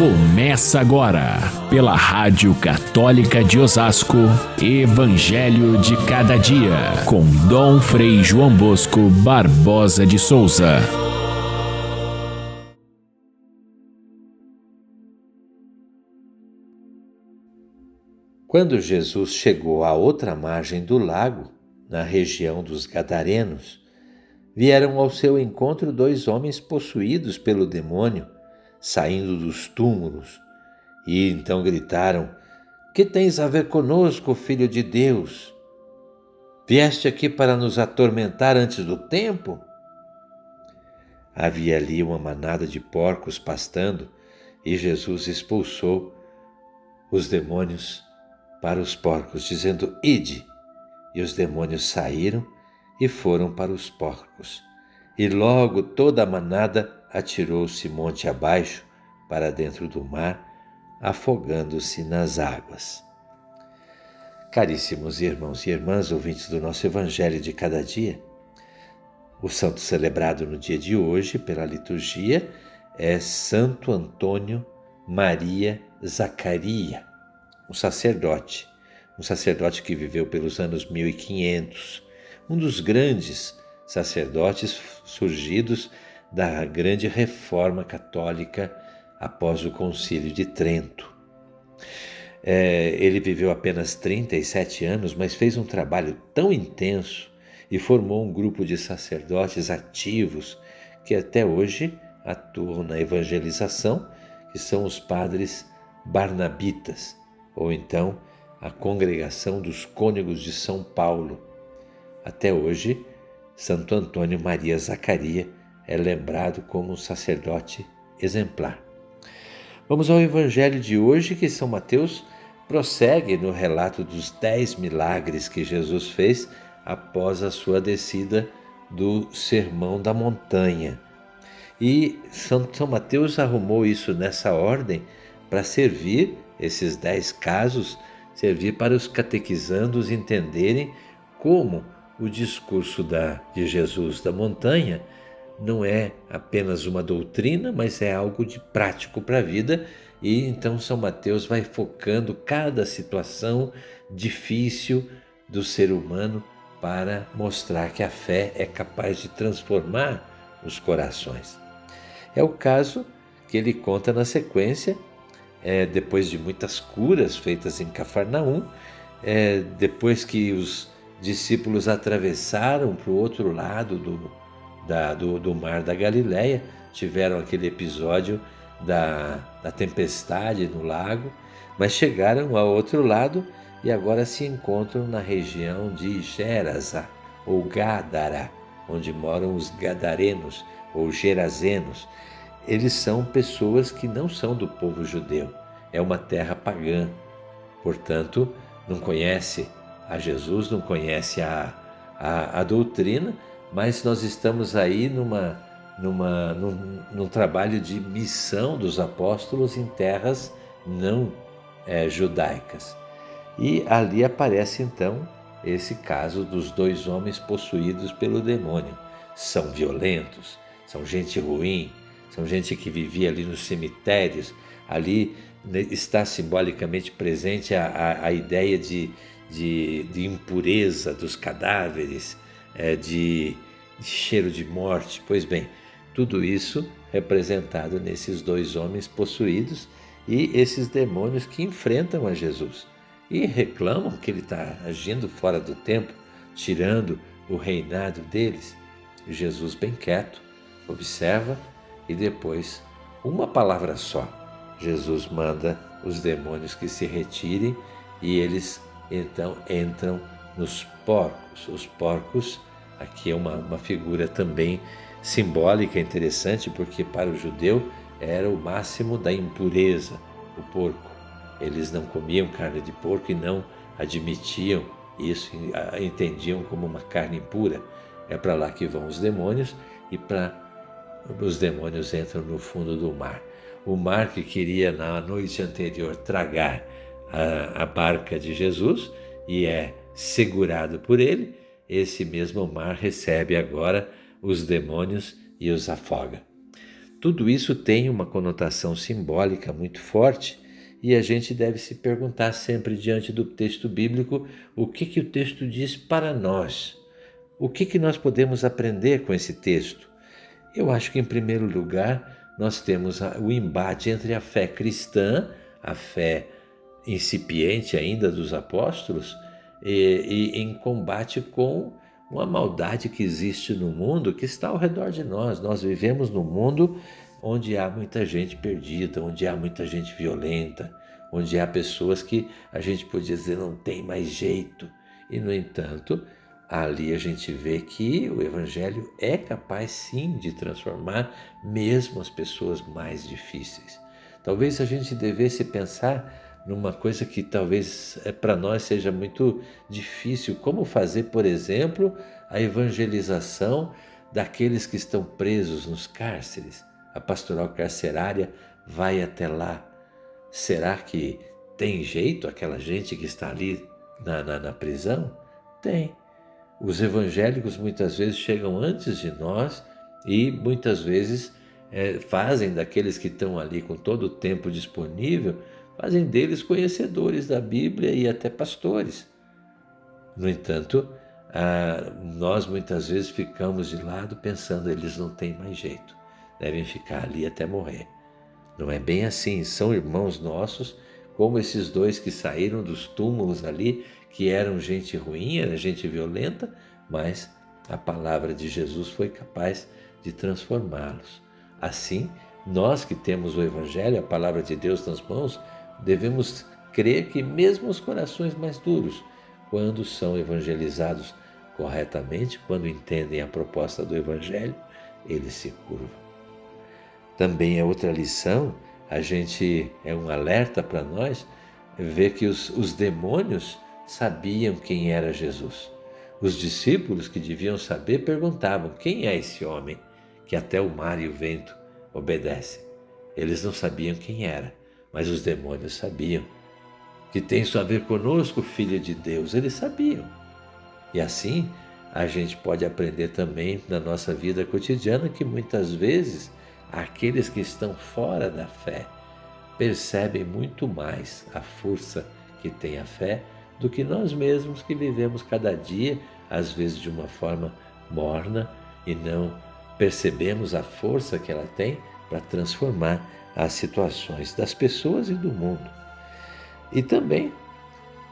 Começa agora, pela Rádio Católica de Osasco, Evangelho de Cada Dia, com Dom Frei João Bosco Barbosa de Souza. Quando Jesus chegou à outra margem do lago, na região dos Gadarenos, vieram ao seu encontro dois homens possuídos pelo demônio saindo dos túmulos, e então gritaram: Que tens a ver conosco, filho de Deus? Vieste aqui para nos atormentar antes do tempo? Havia ali uma manada de porcos pastando e Jesus expulsou os demônios para os porcos, dizendo: Ide. E os demônios saíram e foram para os porcos. E logo toda a manada atirou-se monte abaixo para dentro do mar, afogando-se nas águas. Caríssimos irmãos e irmãs, ouvintes do nosso Evangelho de cada dia, o santo celebrado no dia de hoje pela liturgia é Santo Antônio Maria Zacaria, um sacerdote, um sacerdote que viveu pelos anos 1500, um dos grandes sacerdotes surgidos da grande reforma católica após o Concílio de Trento. É, ele viveu apenas 37 anos, mas fez um trabalho tão intenso e formou um grupo de sacerdotes ativos que até hoje atuam na evangelização, que são os padres barnabitas, ou então a Congregação dos Cônegos de São Paulo. Até hoje, Santo Antônio Maria Zacaria é lembrado como um sacerdote exemplar. Vamos ao Evangelho de hoje, que São Mateus prossegue no relato dos dez milagres que Jesus fez após a sua descida do Sermão da Montanha. E São, São Mateus arrumou isso nessa ordem para servir esses dez casos, servir para os catequizandos entenderem como o discurso da, de Jesus da montanha não é apenas uma doutrina, mas é algo de prático para a vida. E então São Mateus vai focando cada situação difícil do ser humano para mostrar que a fé é capaz de transformar os corações. É o caso que ele conta na sequência, é, depois de muitas curas feitas em Cafarnaum, é, depois que os discípulos atravessaram para o outro lado do, da, do, do mar da Galileia, tiveram aquele episódio da, da tempestade no lago, mas chegaram ao outro lado e agora se encontram na região de Gerasa ou Gádara, onde moram os gadarenos ou gerazenos. Eles são pessoas que não são do povo judeu, é uma terra pagã. Portanto, não conhece a Jesus, não conhece a, a, a doutrina, mas nós estamos aí numa, numa, num, num trabalho de missão dos apóstolos em terras não é, judaicas. E ali aparece então esse caso dos dois homens possuídos pelo demônio. São violentos, são gente ruim, são gente que vivia ali nos cemitérios. Ali né, está simbolicamente presente a, a, a ideia de, de, de impureza dos cadáveres, é, de, de cheiro de morte. Pois bem, tudo isso representado nesses dois homens possuídos e esses demônios que enfrentam a Jesus e reclamam que ele está agindo fora do tempo, tirando o reinado deles. Jesus, bem quieto, observa e depois, uma palavra só, Jesus manda os demônios que se retirem e eles então entram nos porcos. Os porcos, aqui é uma, uma figura também simbólica interessante, porque para o judeu era o máximo da impureza, o porco. Eles não comiam carne de porco e não admitiam isso, entendiam como uma carne impura. É para lá que vão os demônios e para os demônios entram no fundo do mar. O mar que queria na noite anterior tragar a, a barca de Jesus e é segurado por ele, esse mesmo mar recebe agora os demônios e os afoga. Tudo isso tem uma conotação simbólica muito forte e a gente deve se perguntar sempre diante do texto bíblico o que, que o texto diz para nós. O que, que nós podemos aprender com esse texto? Eu acho que, em primeiro lugar, nós temos o embate entre a fé cristã, a fé incipiente ainda dos apóstolos, e, e em combate com uma maldade que existe no mundo que está ao redor de nós. Nós vivemos num mundo onde há muita gente perdida, onde há muita gente violenta, onde há pessoas que a gente podia dizer não tem mais jeito. E, no entanto, ali a gente vê que o Evangelho é capaz sim de transformar mesmo as pessoas mais difíceis. Talvez a gente devesse pensar numa coisa que talvez é, para nós seja muito difícil, como fazer, por exemplo, a evangelização daqueles que estão presos nos cárceres. A pastoral carcerária vai até lá. Será que tem jeito aquela gente que está ali na, na, na prisão? Tem. Os evangélicos muitas vezes chegam antes de nós e muitas vezes é, fazem daqueles que estão ali com todo o tempo disponível fazem deles conhecedores da Bíblia e até pastores. No entanto, ah, nós muitas vezes ficamos de lado pensando eles não têm mais jeito, devem ficar ali até morrer. Não é bem assim, são irmãos nossos, como esses dois que saíram dos túmulos ali, que eram gente ruim, era gente violenta, mas a palavra de Jesus foi capaz de transformá-los. Assim, nós que temos o Evangelho, a palavra de Deus nas mãos, devemos crer que mesmo os corações mais duros, quando são evangelizados corretamente, quando entendem a proposta do Evangelho, eles se curvam. Também é outra lição, a gente é um alerta para nós, ver que os, os demônios sabiam quem era Jesus. Os discípulos que deviam saber perguntavam: quem é esse homem que até o mar e o vento obedecem? Eles não sabiam quem era. Mas os demônios sabiam que tem isso a ver conosco, filho de Deus. Eles sabiam. E assim a gente pode aprender também na nossa vida cotidiana que muitas vezes aqueles que estão fora da fé percebem muito mais a força que tem a fé do que nós mesmos que vivemos cada dia, às vezes de uma forma morna e não percebemos a força que ela tem para transformar as situações das pessoas e do mundo. E também,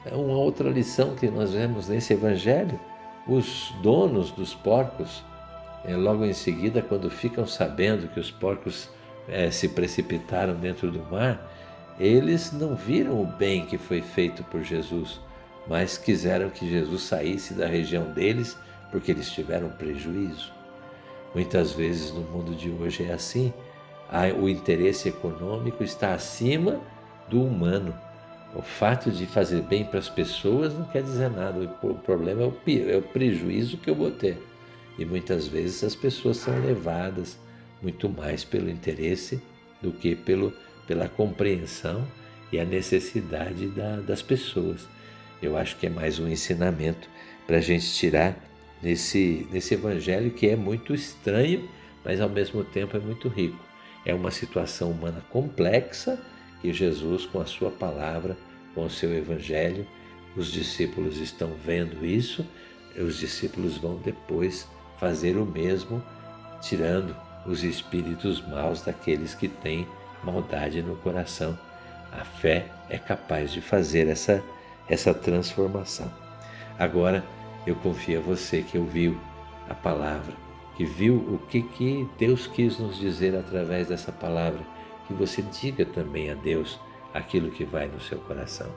é uma outra lição que nós vemos nesse evangelho, os donos dos porcos, é, logo em seguida, quando ficam sabendo que os porcos é, se precipitaram dentro do mar, eles não viram o bem que foi feito por Jesus, mas quiseram que Jesus saísse da região deles porque eles tiveram prejuízo. Muitas vezes no mundo de hoje é assim o interesse econômico está acima do humano. O fato de fazer bem para as pessoas não quer dizer nada. O problema é o, é o prejuízo que eu vou ter. E muitas vezes as pessoas são levadas muito mais pelo interesse do que pelo, pela compreensão e a necessidade da, das pessoas. Eu acho que é mais um ensinamento para a gente tirar nesse, nesse evangelho que é muito estranho, mas ao mesmo tempo é muito rico. É uma situação humana complexa que Jesus, com a sua palavra, com o seu evangelho, os discípulos estão vendo isso, os discípulos vão depois fazer o mesmo, tirando os espíritos maus daqueles que têm maldade no coração. A fé é capaz de fazer essa, essa transformação. Agora, eu confio a você que ouviu a palavra que viu o que, que Deus quis nos dizer através dessa palavra, que você diga também a Deus aquilo que vai no seu coração.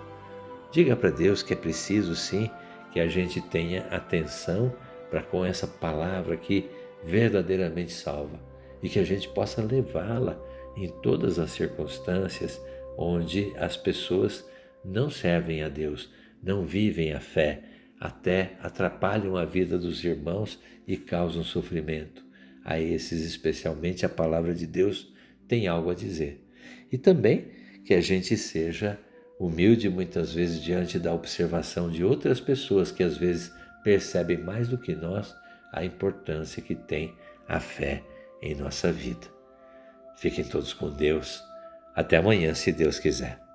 Diga para Deus que é preciso sim que a gente tenha atenção para com essa palavra que verdadeiramente salva e que a gente possa levá-la em todas as circunstâncias onde as pessoas não servem a Deus, não vivem a fé, até atrapalham a vida dos irmãos e causam sofrimento. A esses, especialmente, a palavra de Deus tem algo a dizer. E também que a gente seja humilde muitas vezes diante da observação de outras pessoas que às vezes percebem mais do que nós a importância que tem a fé em nossa vida. Fiquem todos com Deus. Até amanhã, se Deus quiser.